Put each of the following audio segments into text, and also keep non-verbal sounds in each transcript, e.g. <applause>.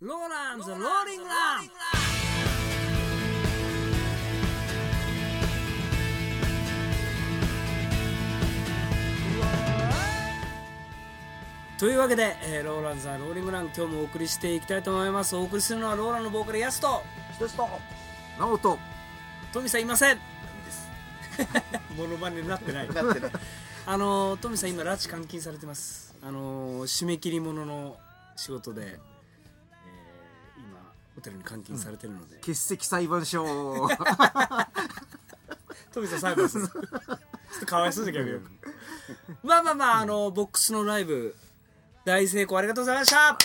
ローランズローリングランというわけで、えーローランズはローリングラン今日もお送りしていきたいと思います。お送りするのはローランのボーカルヤスとひとしと直人。トミさんいません。<laughs> モノマネになってない。なってない。<laughs> あのトミさん今拉致監禁されてます。あの締め切り物の仕事で、テルに監禁されてるので、欠席裁判所トミさん裁判するちょっとかわいそうじゃ逆にまあまあまああのボックスのライブ大成功ありがとうございました。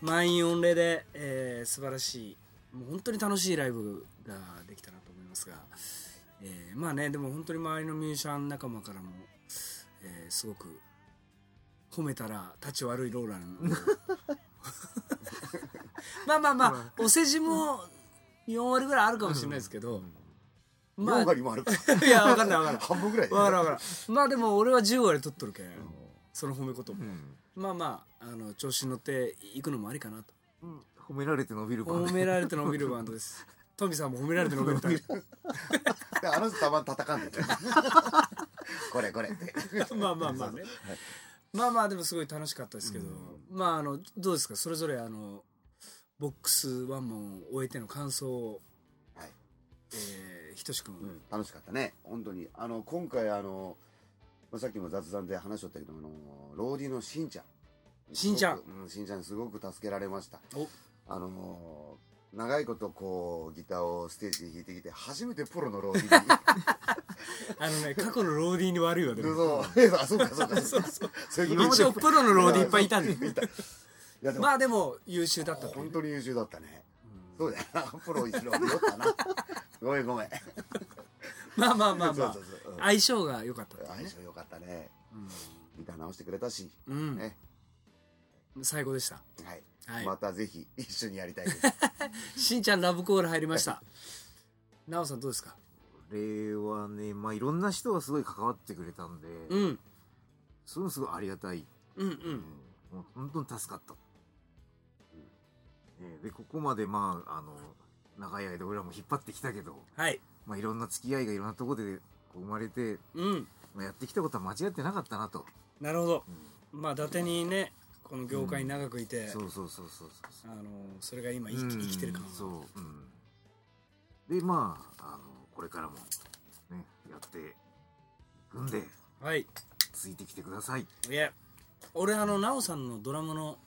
満員御礼で、えー素晴らしいもう本当に楽しいライブができたなと思いますが、えーまあねでも本当に周りのミュージシャン仲間からも、えーすごく褒めたら立ち悪いローランを <laughs> まあまあまあお世辞も4割ぐらいあるかもしれないですけど、まあ4割もあるか。<laughs> いや分かんない分かんない。半分ぐらい。分からん分からんまあでも俺は10割取っとるけん、その褒め言葉、うん。まあまああの調子に乗っていくのもありかなと。褒められて伸びるバンド褒められて伸びるバンドです。<laughs> トミさんも褒められて伸びるタイプあの人たまに叩かんで <laughs> これこれって。まあまあまあ。ねまあまあでもすごい楽しかったですけど、まああのどうですか？それぞれあのボックスワンマンを終えての感想を、はい。えー、ひとしくん、うん楽しかったね。本当に。あの今回あのまあさっきも雑談で話しとったけどあのローディのしんちゃん。しんちゃん。うんしんちゃんにすごく助けられました。お。あの長いことこうギターをステージで弾いてきて初めてプロのローディに。<laughs> あのね過去のローディーに悪いわでも。そう。あそうかそうかそうか。そういう一応プロのローディーいっぱいいたんでやでもまあでも優秀だった本当に優秀だったね、そうだよ。な <laughs> プロ一郎でよったな。<laughs> ごめんごめん。まあまあまあまあ。相性が良かったね。相性良かったね、ギター直してくれたし、うん。ね。最高でした。はい、はい。またぜひ一緒にやりたいです。<laughs> しんちゃんラブコール入りました。なおさんどうですか？令和ねまあいろんな人がすごい関わってくれたんで、うん。それもすごいありがたい、うんううん。んもう本当に助かった、えーでここまでまああの長い間俺らも引っ張ってきたけど、はい。まあ、いろんな付き合いがいろんなところでこう生まれて、うん。まあ、やってきたことは間違ってなかったなと、なるほど。まあ伊達にねこの業界に長くいて、そうそうそうそうそうあのそれが今生き,、生きてる感うんそう、うん、でまああのこれからもねやっていくんではい。ついてきてください。いや俺あのなおさんのドラムの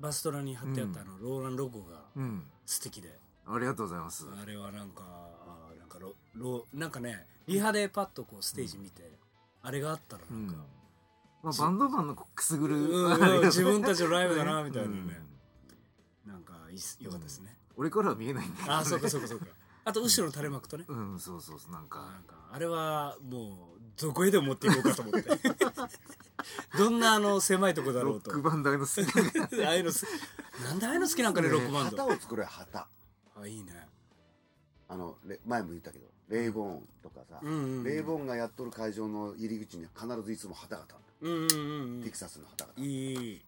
バストラに貼ってあったあの、ローランロゴがうん。素敵で。ありがとうございます。あれはなんかあーなんかロロなんかねリハでパッとこうステージ見て、あれがあったらなんか、まあ、バンドマンのくすぐる、自分たちのライブだなみたいなね。うん。なんかいよかったですね、俺からは見えないんだけど、ね、ああそうかそうかそうか。あと後ろの垂れ幕とね、うんそうそうそうなんなかんかあれはもうどこへでも持っていこうかと思って。<laughs> どんなあの狭いとこだろうと。ロックバンドああいうの好きああいうのすなんでああいうの好きなんかねロックバンド。旗を作れ旗。あいいね。あのレ前も言ったけどレイボーンとかさ、うんうんうん。レイボーンがやっとる会場の入り口には必ずいつも旗が立ってうんうんうんるテキサスの旗が立いいい。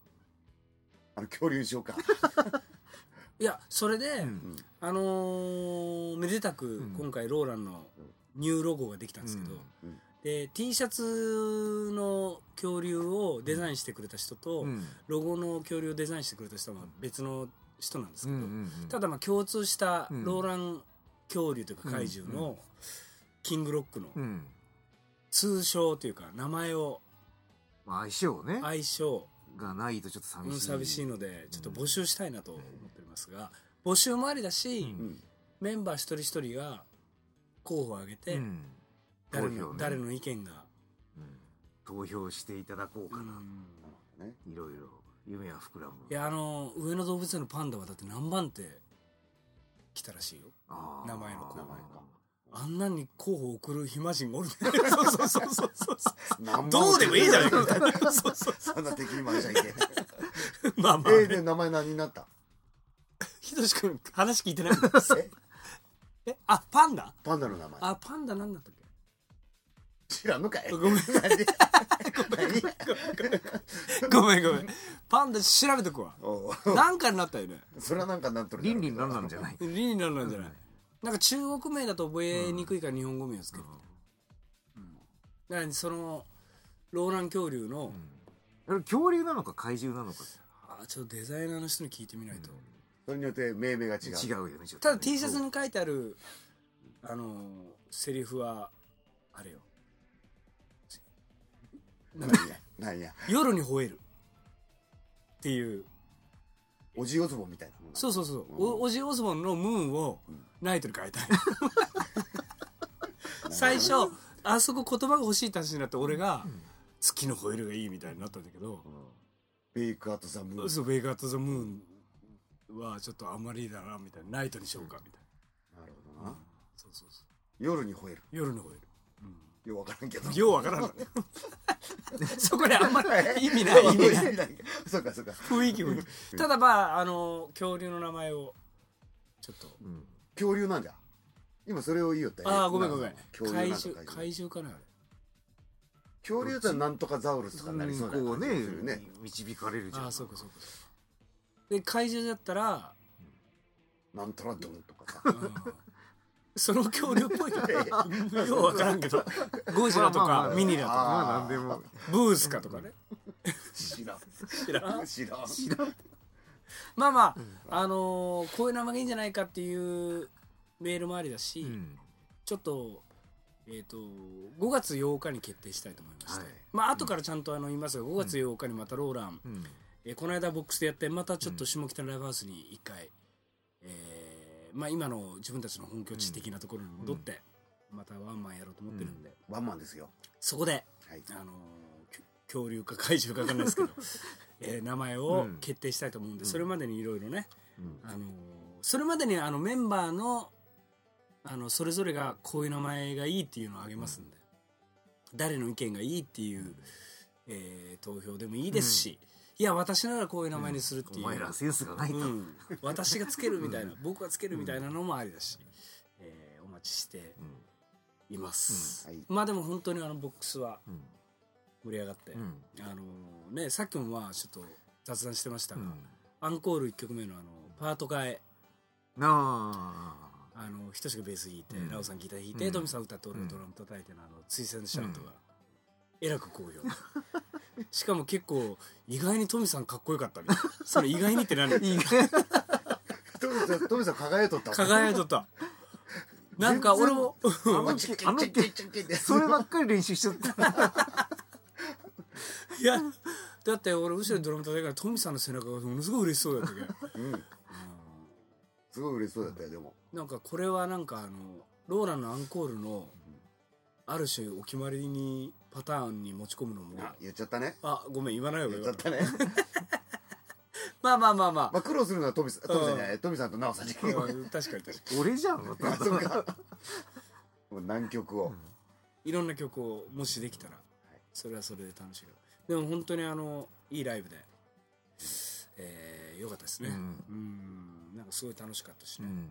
あの恐竜にしようか。<laughs> いやそれで、うんあのーめでたくん。今回ローランのニューロゴができたんですけど、うんうんで T シャツの恐竜をデザインしてくれた人と、うん。ロゴの恐竜をデザインしてくれた人は別の人なんですけど、うんうんうんただまあ共通したうん。ローラン恐竜というか怪獣のキングロックのうん。通称というか名前をまあ相性ね。相性がないとちょっと寂しい。寂しいのでちょっと募集したいなと思っておりますが募集もありだし、メンバー一人一人が候補を挙げて、うん誰の誰の意見が、うん。投票していただこうかな、ねいろいろ。夢は膨らむ。いやあの上野動物園のパンダはだって何番手来たらしいよ。名前の子。名前か。あんなに候補送る暇人がおる。<laughs> そうそうそうそうそうそう。どうでもいいじゃないかそうそうそんな敵に回しちゃいけん <laughs> まあまあ、えー、で名前何になった？ひとし君話聞いてない？え？え？あパンダ？パンダの名前。あパンダなんだった知らんのかい。ごめん。なんでごめんごめん。パンダ調べてくわ。おう。なんかになったよね。それはなんかなんとる倫理になんなんじゃない？リになるんじゃない？なんか中国名だと覚えにくいから日本語名をつける、だからそのローラン恐竜の、あれ恐竜なのか怪獣なのか。あちょっとデザイナーの人に聞いてみないと、それによって命名が違う。違うよねちょっとただ T シャツに書いてあるあのセリフはあれよなんだっけなんや。夜に吠えるっていう。おじおずぼんみたいなもんなそうそうそう、おおじオズボンのムーンをナイトに変えたい。<laughs> 最初あそこ言葉が欲しいって話になって俺が月の吠えるがいいみたいになったんだけど、ベイクアットザムーン。そうベイガート・ザ・ムーンはちょっとあんまりだなみたいな。ナイトにしようかみたいな、なるほどな。そうそうそう。夜に吠える。夜の吠えるようわからんけど。ようわからんの <laughs> そこであんまり意味ない。意味ない。そうかそうか。雰囲気雰囲気ただまああの恐竜の名前をちょっと。うん。恐竜なんじゃ？今それを言いよったよああごめんごめん。恐竜なんとか怪獣かなあれ。恐竜ってなんとかザウルスとかになりそうなこうね感じがするね。導かれるじゃん。ああそうかそうかで怪獣だったら、なんとらドンとかさ。うんその恐竜っぽいけど <laughs> ようわからんけど。ゴジラとかミニラとか。まあなんでも。ブースカとかね。知らん。知らん。知らん。まあまあ、あのーこういう名前がいいんじゃないかっていうメールもありだし、うん。ちょっと,、えー、と5月8日に決定したいと思いまして、はい。まあ後からちゃんとあの言いますが5月8日にまたローラン、うん。えーこの間ボックスでやってまたちょっと下北のライブハウスに1回、えーまあ、今の自分たちの本拠地的なところに戻って、またワンマンやろうと思ってるんで、ワンマンですよ。そこで、はい。あの恐竜か怪獣か分かんないですけど、<laughs> えー名前を決定したいと思うんで、それまでにいろいろね、うん。あのーそれまでにあのメンバーのあのそれぞれがこういう名前がいいっていうのをあげますんで、誰の意見がいいっていう、えー投票でもいいですし、いや私ならこういう名前にするっていう、お前らセンスがないと。うん。私がつけるみたいな、僕がつけるみたいなのもありだし、えーお待ちしています、うん。はい。まあでも本当にあのボックスはうん。盛り上がって、うん。あのーねさっきもまあちょっと雑談してましたが、うん。アンコール1曲目のあのパート替え。なあ。あのひとしがベース弾いて、うん。ラオさんギター弾いて、うん。トミさん歌って俺がドラム叩いてのあの追戦シャウトが、えらく好評 <laughs> しかも結構意外にトミさんかっこよかったね。それ意外にって何？<laughs> トミさんトミさん輝いとった輝いとった。なんか俺もあのあそればっかり練習しちゃった。<laughs> いやだって俺後ろでドラム叩いたからトミさんの背中がものすごい嬉しそうだったけどうん。すごい嬉しそうだったよでも。なんかこれはなんかあのローランのアンコールのある種お決まりにパターンに持ち込むのも。あ言っちゃったね。あごめん言わないよ言っちゃったね。<laughs> まあまあまあままあ苦労するのはトミさんトミさんじゃないトミさんとナオさんじゃ確かに確かに。<laughs> 俺じゃんもう南極を。いろんな曲をもしできたらそれはそれで楽しいでも本当にあのいいライブで、えー、よかったですね。ううん。んなんかすごい楽しかったしね、うん。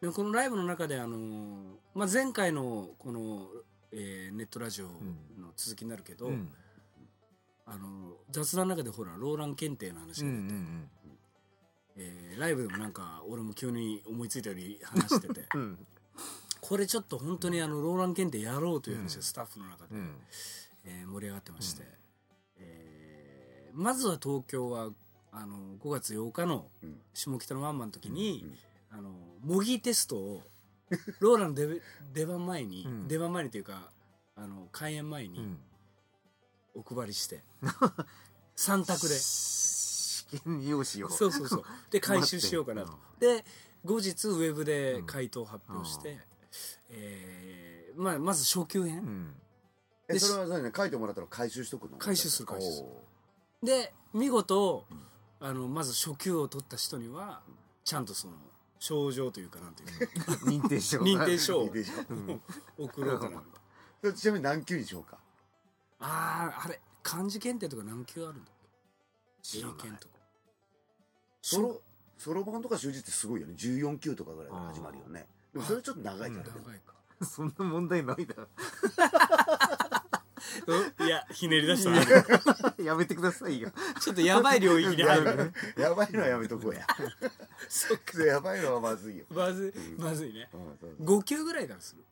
でもこのライブの中であのー、まあ、前回のこの、えーネットラジオの続きになるけど、うん。あの雑談の中でほらローラン検定の話うんうが出て、ん。えーライブでもなんか俺も急に思いついたように話してて。<laughs> うん。これちょっと本当にあのローラン検定やろうという話うん。がスタッフの中で、うん。えー盛り上がってまして、えーまずは東京はあの5月8日のうん。下北のワンマンの時に、うん。あの模擬テストをローランの出出番前に、うん。出番前にというかあの開演前にうん。お配りして、3択で。試験用紙を。そうそうそう。で回収しようかなと。待で後日ウェブで回答発表して、えーまあ、まず初級編、うん。えそれは何？ね書いてもらったら回収しとくの？回収する回収する。おで見事、あのまず初級を取った人にはちゃんとその賞状というかなんていうの。<laughs> 認定証認定証。を送ろうかな。ちなみに何級にしようか？あああれ漢字検定とか何級あるんだっけ？英知らない。検とか。ソロソロ版とか習字ってすごいよね。14級とかぐらいから始まるよね。でもそれちょっと長いじゃん。長いか。<laughs> そんな問題ないだろ <laughs> うん？いやひねり出した？なやめてくださいよ。ちょっとやばい領域に入る。やばいのはやめとこうや。そっか。やばいのはまずいよ、まずい。まずいね。うんそうそう。5級ぐらいからする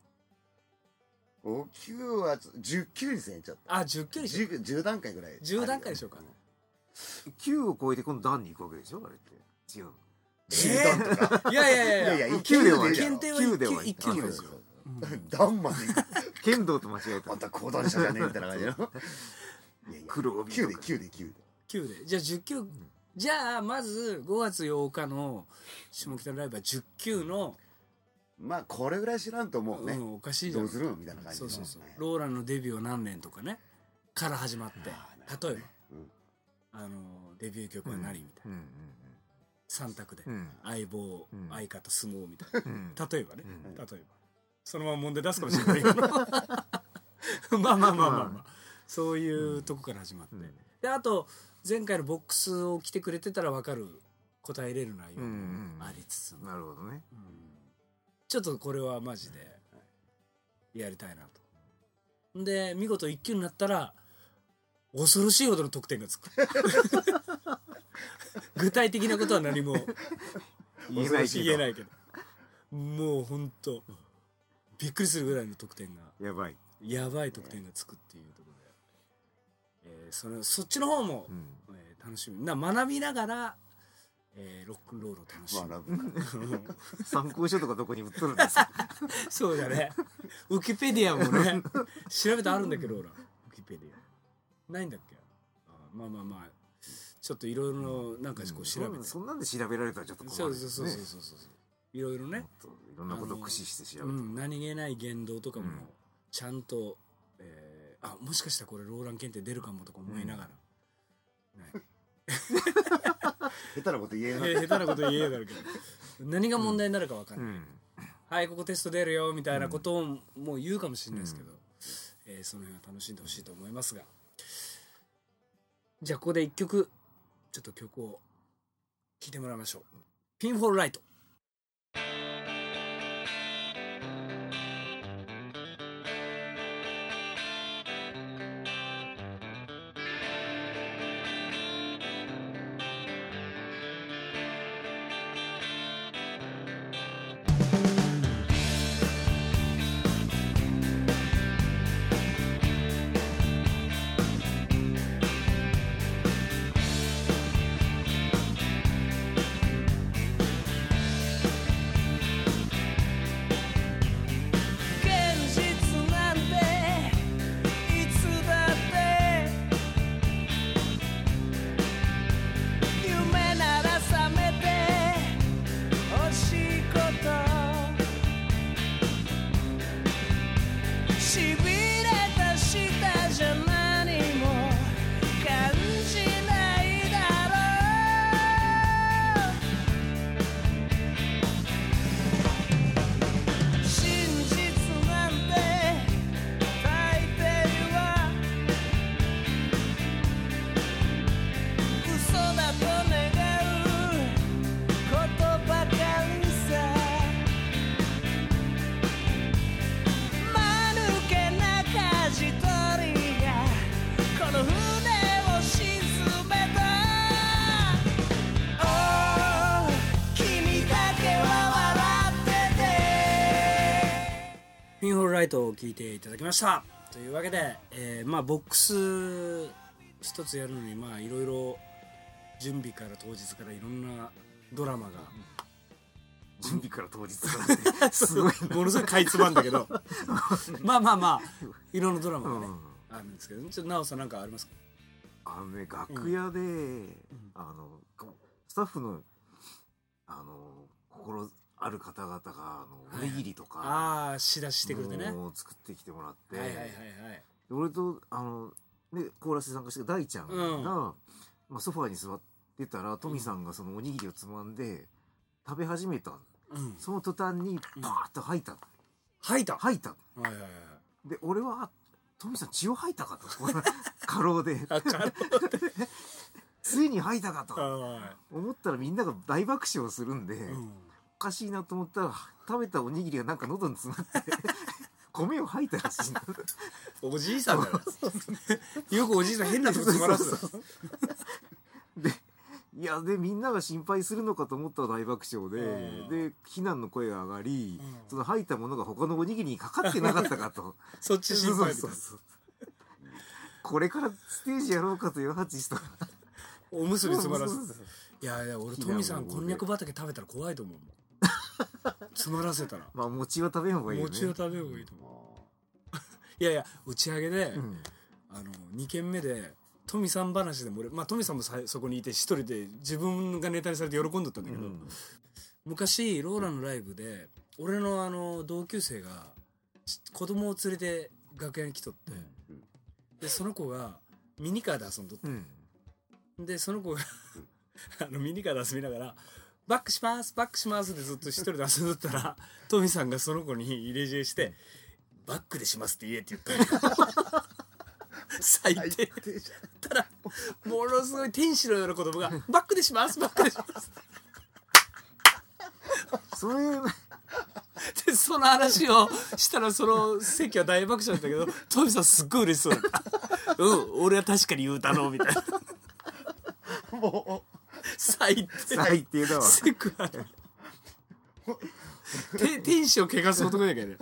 ？5級は10級にせんちょっとあ10級にしよう 10, 10段階ぐらい。10段階でしょうか9を超えて今度段に行くわけでしょ？あれって。違う。10段とか。いやいやいやいや。いや9では9で検定は9では1級なんですよ段まで剣道と間違えた。また講談社じゃねえみたいな感じの。いやいや。黒帯9でとか。9で9で9で。じゃあ10級じゃあまず5月8日の下北のライブは10級の、まあこれぐらい知らんともうね、うん、おかしいじゃどうんするのみたいな感じの。そうそうそう。はい。ローランのデビューは何年とかね。から始まって。例えば、うん。あのデビュー曲は何みたいな、うん。3択で、相棒、うん。相方相撲みたいうん。な例えばね、うん。例えばそのまま問題出すかもしれない。<laughs> けどまあまあまあまあ。まあ、そういうとこから始まって、うん。であと前回のボックスを来てくれてたら分かる答えれる内容もありつつも、なるほどね。うん。ちょっとこれはマジでやりたいなと。で見事1級になったら恐ろしいほどの得点がつく。<laughs> 具体的なことは何も言えないけど。言えないけど。もう本当びっくりするぐらいの得点が。やばい。やばい得点がつくっていうところで、えーそれそっちの方も、うん。えー楽しみ。な学びながら、えーロックンロールを楽しむ、まあ参考書とかどこに売っとるんですか？<laughs> そうだね。ウィキペディアもね、調べてあるんだけど、ほら、ウィキペディア。ないんだっけ？あまあまあまあ、ちょっといろいろなんかこう調べて。そんなんで調べられたらちょっとそう困る。そうそうそうそうそう。いろいろねいろんなことを駆使して調べて。うん、何気ない言動とかもうん、ちゃんと、えーあ、もしかしたらこれローラン検定出るかもとか思いながら。ね <laughs> 下手なこと言えない下手なこと言えだろうけど、何が問題になるか分かんない。うん。はい、ここテスト出るよみたいなことをもう言うかもしれないですけど、えーその辺は楽しんでほしいと思いますが。じゃあここで一曲ちょっと曲を聴いてもらいましょう「ピンフォールライト」ライトを聴いていただきました。というわけで、えーまあボックス一つやるのにまあいろいろ準備から当日からいろんなドラマが。準備から当日からってすごいものすごいかいつまんだけど。<laughs> まあまあまあいろんなドラマがね、うん。あるんですけどちょっと奈緒さんなんかありますか？あのね楽屋で、あのこスタッフのある方々があのおにぎりとか、ああ仕出ししてくれてね。作ってきてもらって、はいはいはいで俺とあの、ね、コーラスで参加してる大ちゃんが、うん。まあ、ソファーに座ってたらトミさんがそのおにぎりをつまんで食べ始めたうん。その途端にパーッと吐いた、吐いた？は吐いたいはいはいで俺はトミさん血を吐いたかと。<laughs> 過労で。あかる <laughs> ついに吐いたかと。は思ったらみんなが大爆笑するんで、いうんかしいなと思ったら食べたおにぎりがなんか喉に詰まって <laughs> 米を吐いたらしい。んだおじいさんだよ。よくおじいさん変なとこ詰まらす。でいやでみんなが心配するのかと思ったら大爆笑で、うん。で非難の声が上がり、うん。その吐いたものが他のおにぎりにかかってなかったかと。そっち心配そうそうこれからステージやろうかという八と。おむすび詰まらす。そうそうそう。いやいや俺非トミさんこんにゃく畑食べたら怖いと思う <laughs> 詰まらせたら。まあ餅は食べん方がいいよね。餅を食べようがいいと思う。<laughs> いやいや打ち上げで、うん。あの2軒目でトミさん話でも俺まあトミさんもさそこにいて一人で自分がネタにされて喜んどったんだけど、うん。昔ローラのライブで俺のあの同級生がち子供を連れて楽屋に来とって、でその子がミニカーで遊んどって。うん。でその子が <laughs> あのミニカーで遊びながら「バックしますバックします」ってずっと一人で遊んどったら <laughs> トミさんがその子に入れ知恵して「バックでします」って言えって言った。の最低ただものすごい天使のような子供が「バックでしますバックでします」そういう。でその話をしたらその席は大爆笑だったけどトミさんすっごい嬉しそうだった「うん俺は確かに言うたの」みたいな。も最低。最低だわ。セクハラ。て天使を汚す男だけどね。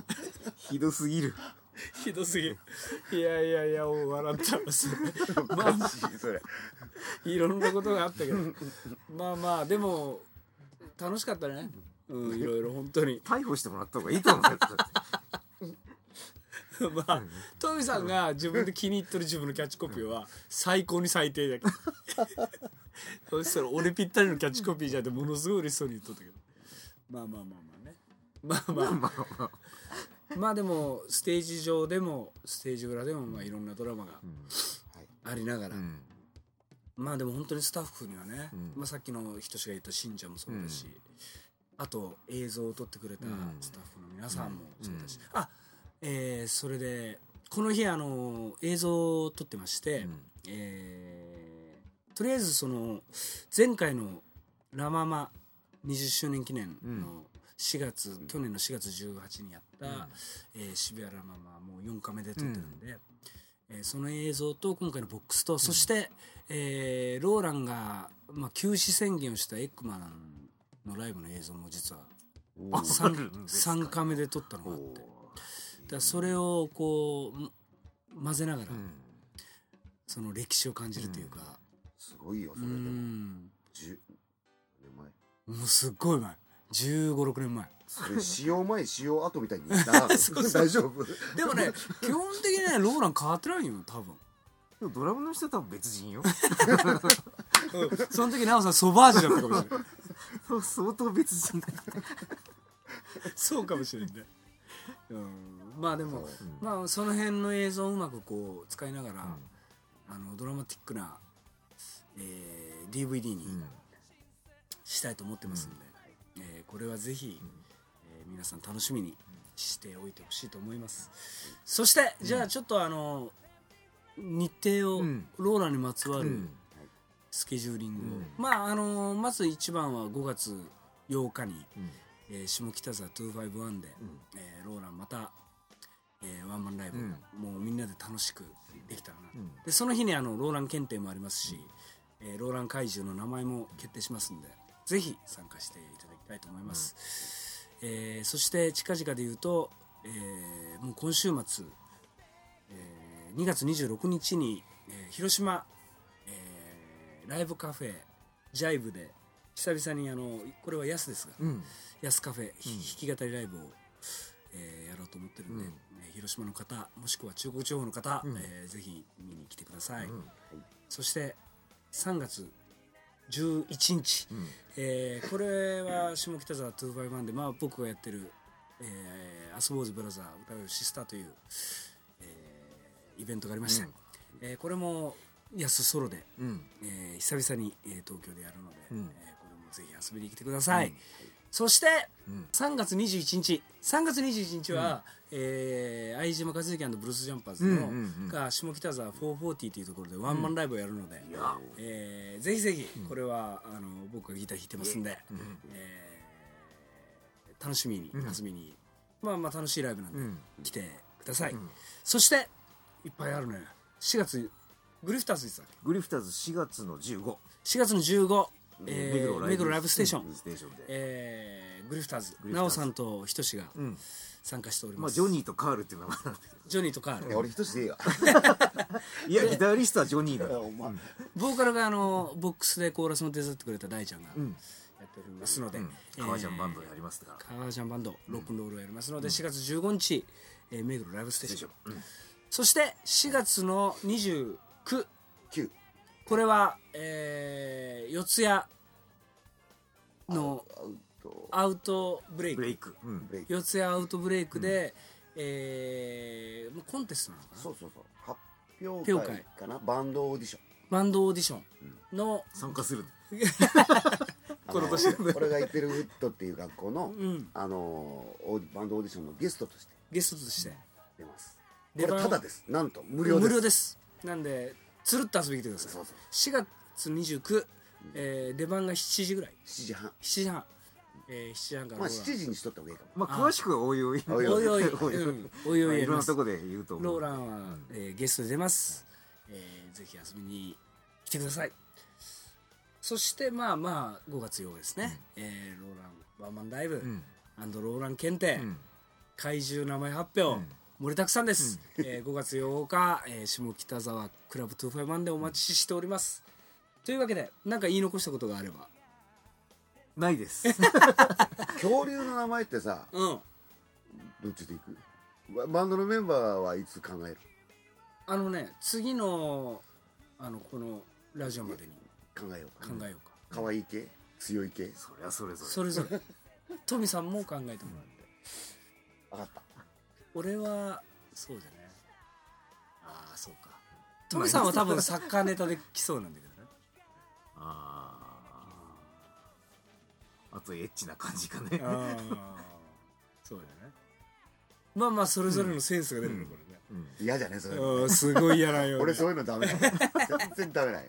ひどすぎる。ひどすぎる。いやいやいやもう笑ったわそれまあうおかしいそれ。いろんなことがあったけど。まあまあでも楽しかったね。うんいろいろ本当に。逮捕してもらった方がいいと思う <laughs> まあトミさんが自分で気に入ってる自分のキャッチコピーは最高に最低だけど。<laughs> そしたら俺ぴったりのキャッチコピーじゃんってものすごい嬉しそうに言っとったけど。まあまあまあまあね。まあまあ。まあまあまあでもステージ上でもステージ裏でもまあいろんなドラマがありながら、うん。まあでも本当にスタッフにはね、うん。まあ、さっきの人志が言った信者もそうだし、うんあと映像を撮ってくれたうんスタッフの皆さんもそうだし、あえーそれでこの日あの映像を撮ってまして、うん。えーとりあえずその前回の「ラ・ママ」20周年記念の4月、去年の4月18日にやった、えー渋谷ラ・ママもう4日目で撮ってるんで、えーその映像と今回のボックスと、そして、えーローランが、まあ、休止宣言をしたエッグマンのライブの映像も実はあ 3, あるんですか。3カメで撮ったのがあってだそれをこう混ぜながら、うん。その歴史を感じるというか。すごいようそれでも。ん。10年前？もうすっごい前。1 5 6年前。それ使用前使用後みたいに言った大丈夫？でもね基本的にねローラン変わってないよ多分。でもドラムの人は多分別人よ。その時奈緒さんソバージュだったかもしれない。<laughs> 相当別人だそうかもしれないね、うん、まあでも、まあその辺の映像をうまくこう使いながら、あのドラマティックな、えー DVD にうん。したいと思ってますんで、えーこれはぜひ、えー皆さん楽しみにしておいてほしいと思います。そしてじゃあちょっとあの日程を、うん。ローラにまつわるうん。スケジューリングを、うん。まああのまず一番は5月8日に、うん。えー下北沢251で、えーローランまた、えーワンマンライブ、うん。もうみんなで楽しくできたらな、うん。でその日にあのローラン検定もありますし、えーローラン怪獣の名前も決定しますんでぜひ参加していただきたいと思います、えーそして近々で言うと、えーもう今週末、えー2月26日に、えー広島、えーライブカフェジャイブで久々にあのこれは安ですが、うん。ヤスカフェ、ひ弾き語りライブを、えーやろうと思ってるんで、うん。えー広島の方もしくは中国地方の方、うん。えーぜひ見に来てください、うん。そして3月11日、うん。えーこれは下北沢251で、まあ、僕がやってる「えー、アスボーズブラザー歌うシスター」という、えーイベントがありまして、うん。えーこれも安ソロで、うん。えー久々に、えー東京でやるので、うん。えーこれもぜひ遊びに来てください、うんそしてうん。3月21日。3月21日は、えー相島和之ブルースジャンパーズの、うんうんうん。が下北沢440というところでワンマンライブをやるので、いや。えーぜひぜひこれは、あの僕がギター弾いてますんで、うんえ楽しみにうん。遊びに、まあまあ楽しいライブなんで、うん。来てください、うん。そしていっぱいあるね4月グリフターズいつだっけ？グリフターズ4月の15 4月の15、えー目黒ライブステーション、ステーションで、えーグリフターズ。奈緒さんとひとしがうん。参加しております、まあジョニーとカールっていう名前なんだけど。ジョニーとカール。いや俺一つでいいよ <laughs> いやギタリストはジョニーだ <laughs> ボーカルがあのボックスでコーラスも手伝ってくれた大ちゃんがうん。やっておりますので、うん。えー革ジャンバンドやりますから。革ジャンバンドロックンロールをやりますので、4月15日、えー目黒ライブステーション、うん。そして4月の29 9これは、えー四谷のアウトブレイク。イク。うんイク。四谷アウトブレイクで、えーもうコンテストなのかな？そうそうそう。発表表会かな？バンドオーディション。バンドオーディションの、参加するあ <laughs> この年の俺 <laughs> が行ってるウッドっていう学校の、うん、あのバンドオーディションのゲストとしてゲストとして。出ます。これただです。なんと無料です。無料です。なんでつるっと遊びに来てください。そうそう。4月29、えー出番が7時ぐらい。7時半。7時半、えー、7時半からまあローラン7時にしとった方がいいかも。まあ詳しくはおいおい。おいおい。<laughs> おい、おい。おいうん。おいおいろんなとこで言うと思う。ローランは、えーゲストで出ます、えーぜひ遊びに来てください。そしてまあまあ5月8日ですね、えーローランワンマンライブ、うん。アンドローラン検定、うん。怪獣名前発表、うん盛りだくさんです、えー5月8日、えー下北沢クラブ251でお待ちしております。というわけで何か言い残したことがあれば？ないです。<laughs> 恐竜の名前ってさうん。どっちでいく？ババンドのメンバーはいつ考える？あのね次のあのこのラジオまでに。考えようか。考えようか、可愛い系？強い系？そりゃそれぞれ。それぞれ。<laughs> トミさんも考えてもらって。分かった俺はそうだねああそうか。トミさんは多分サッカーネタで来そうなんだけどね。あああとエッチな感じかね。ああそうだね。まあまあそれぞれのセンスが出るね、これね。うん。嫌じゃねそれうんすごい嫌なよ、ね、俺そういうのダメだ全然ダメだよ。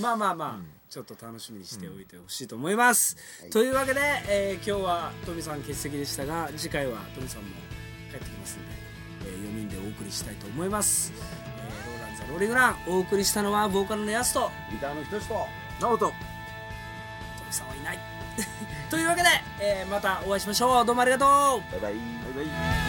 まあまあまあ、うん。ちょっと楽しみにしておいてほしいと思います、はい。というわけで、えー今日はトミさん欠席でしたが次回はトミさんも帰ってきますんで、え4人でお送りしたいと思います、えーローランザローリングランお送りしたのはボーカルのヤスとギターの人と直人トミさんはいない。<laughs> というわけで、えーまたお会いしましょう。どうもありがとう。バイバイ。バイバイ